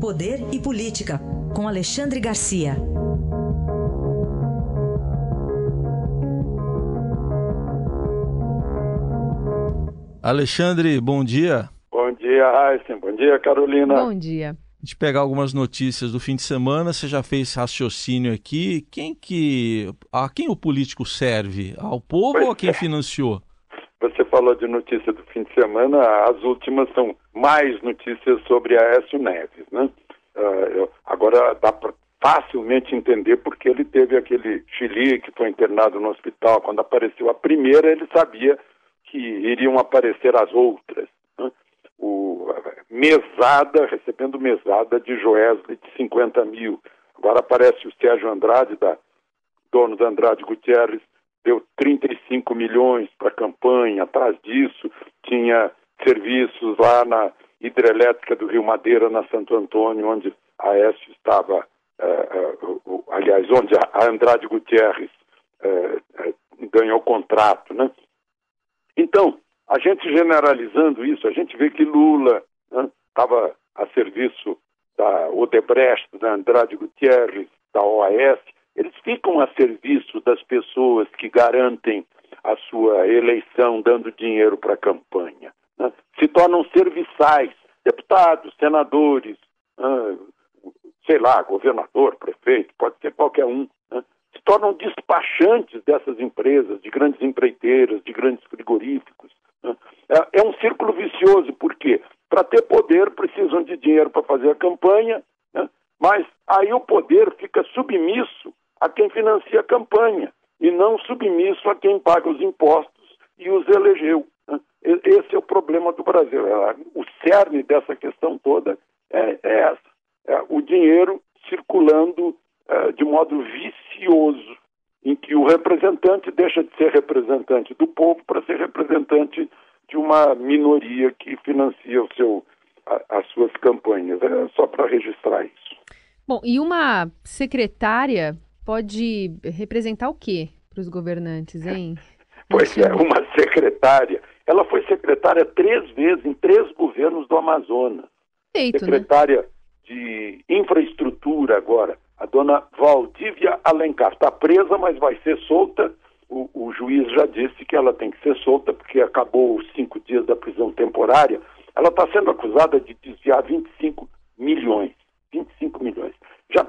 Poder e Política, com Alexandre Garcia. Alexandre, bom dia. Bom dia, Raíssen. Bom dia, Carolina. Bom dia. A gente pegar algumas notícias do fim de semana, você já fez raciocínio aqui. Quem que. A quem o político serve? Ao povo Pois ou a quem é. financiou? Você falou de notícia do fim de semana, as últimas são mais notícias sobre Aécio Neves, né? Eu- agora dá para facilmente entender porque ele teve aquele chili que foi internado no hospital. Quando apareceu a primeira, ele sabia que iriam aparecer as outras. né? O, mesada, recebendo mesada de Joesley de 50 mil. Agora aparece o Sérgio Andrade, da, dono da Andrade Gutierrez, deu 35 milhões para a campanha. Atrás disso, tinha serviços lá na hidrelétrica do Rio Madeira, na Santo Antônio, onde a Aécio estava, eh, o- o- aliás, onde a Andrade Gutierrez eh, eh, ganhou contrato, né? Então, a gente generalizando isso, a gente vê que Lula estava a serviço da Odebrecht, da Andrade Gutierrez, da OAS, eles ficam a serviço das pessoas que garantem a sua eleição dando dinheiro para a campanha. né? Se tornam serviçais, deputados, senadores, sei lá, governador, prefeito, pode ser qualquer um, né? se tornam despachantes dessas empresas, de grandes empreiteiras, de grandes frigoríficos. né? É, é um círculo vicioso, por quê? Para ter poder precisam de dinheiro para fazer a campanha, né? mas aí o poder fica submisso a quem financia a campanha e não submisso a quem paga os impostos e os elegeu. né? Esse é o problema do Brasil. É, O cerne dessa questão toda é, é essa. É o dinheiro circulando eh, de modo vicioso, em que o representante deixa de ser representante do povo para ser representante de uma minoria que financia o seu, a- as suas campanhas. É só para registrar isso. Bom, e uma secretária pode representar o quê para os governantes, hein? Pois é, uma secretária. Ela foi secretária três vezes em três governos do Amazonas. Feito, né? secretária de infraestrutura agora, a dona Valdívia Alencar. Está presa, mas vai ser solta. O, o juiz já disse que ela tem que ser solta porque acabou os cinco dias da prisão temporária. Ela está sendo acusada de desviar 25 milhões.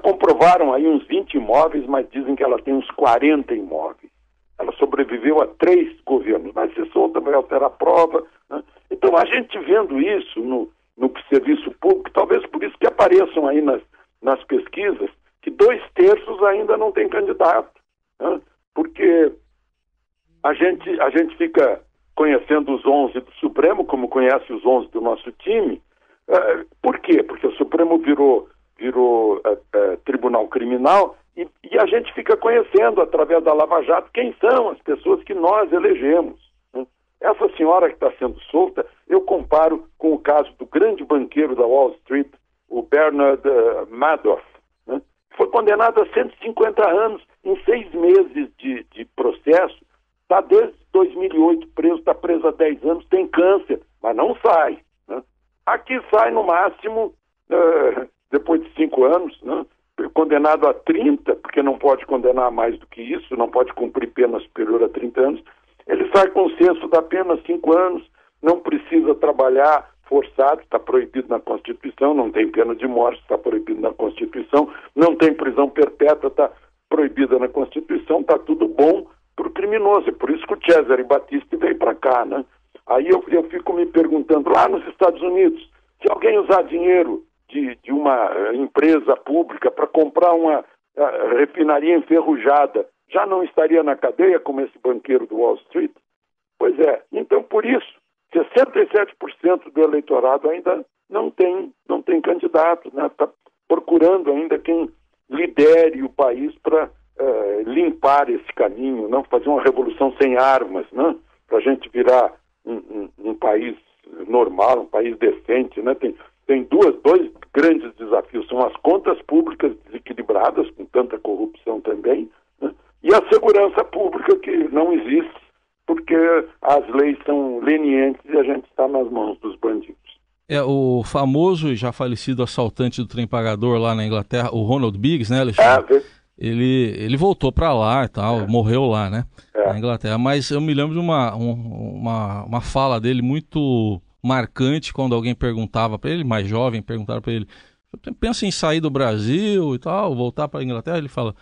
25 milhões. Já comprovaram aí uns 20 imóveis, mas dizem que ela tem uns 40 imóveis. Ela sobreviveu a três governos. Vai ser solta, vai alterar a prova. né? Então, a gente vendo isso no, no serviço público, talvez por isso que apareçam aí nas, nas pesquisas, que dois terços ainda não tem candidato. né? Porque a gente, a gente fica conhecendo os 11 do Supremo, como conhece os 11 do nosso time. Eh, por quê? Porque o Supremo virou, virou eh, eh, tribunal criminal e, e a gente fica conhecendo, através da Lava Jato, quem são as pessoas que nós elegemos. né? Essa senhora que está sendo solta, eu comparo com o caso do grande banqueiro da Wall Street, o Bernard eh, Madoff. né? Foi condenado a 150 anos em seis meses de, de processo. Está desde 2008 preso, está preso há 10 anos, tem câncer, mas não sai. né? Aqui sai no máximo, eh, depois de cinco anos, né? condenado a 30, porque não pode condenar mais do que isso, não pode cumprir pena superior a 30 anos. Ele sai com senso da pena cinco anos, não precisa trabalhar forçado, está proibido na Constituição, não tem pena de morte, está proibido na Constituição, não tem prisão perpétua, está proibida na Constituição, está tudo bom para o criminoso. É por isso que o Cesare Battisti veio para cá, né? Aí eu, eu fico me perguntando, lá nos Estados Unidos, se alguém usar dinheiro de, de uma eh, empresa pública para comprar uma eh, refinaria enferrujada, já não estaria na cadeia como esse banqueiro do Wall Street? Pois é. Então, por isso, 67% do eleitorado ainda não tem, não tem candidato, está né? Tá procurando ainda quem lidere o país para eh, limpar esse caminho, não fazer uma revolução sem armas, né? para a gente virar um, um, um, país normal, um país decente. Né? Tem, tem duas, dois grandes desafios, são as contas públicas desequilibradas, com tanta corrupção também, né? e a segurança pública que não existe, porque as leis são lenientes e a gente está nas mãos dos bandidos. É, o famoso e já falecido assaltante do trem pagador lá na Inglaterra, o Ronald Biggs, né, Alexandre? É, ele, ele voltou para lá e tal, É. morreu lá, né? É. Na Inglaterra. Mas eu me lembro de uma, um- uma, uma fala dele muito marcante quando alguém perguntava para ele, mais jovem, perguntaram para ele: "Você pensa em sair do Brasil e tal, voltar para a Inglaterra? Ele fala: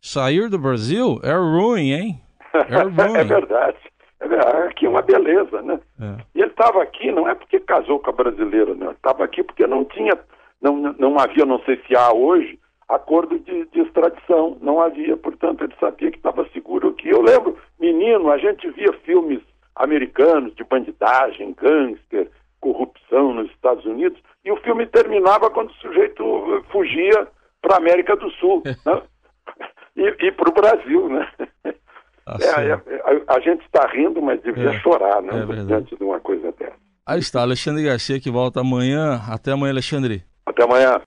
sair do Brasil é ruim, hein? É ruim. é verdade. É verdade. Aqui é uma beleza, né? É. E ele estava aqui não é porque casou com a brasileira. Ele estava aqui porque não tinha, não, não havia, não sei se há hoje, acordo de, de extradição. Não havia, portanto, ele sabia que estava seguro aqui. Eu lembro, menino, a gente via filmes americanos de bandidagem, gangster, corrupção nos Estados Unidos, e o filme terminava quando o sujeito eh, fugia para a América do Sul, né? E, e para o Brasil, né? Tá É, é, a, a gente está rindo, mas devia É, chorar, né? é diante de uma coisa dessa. Aí está, Alexandre Garcia que volta amanhã. Até amanhã, Alexandre. Até amanhã.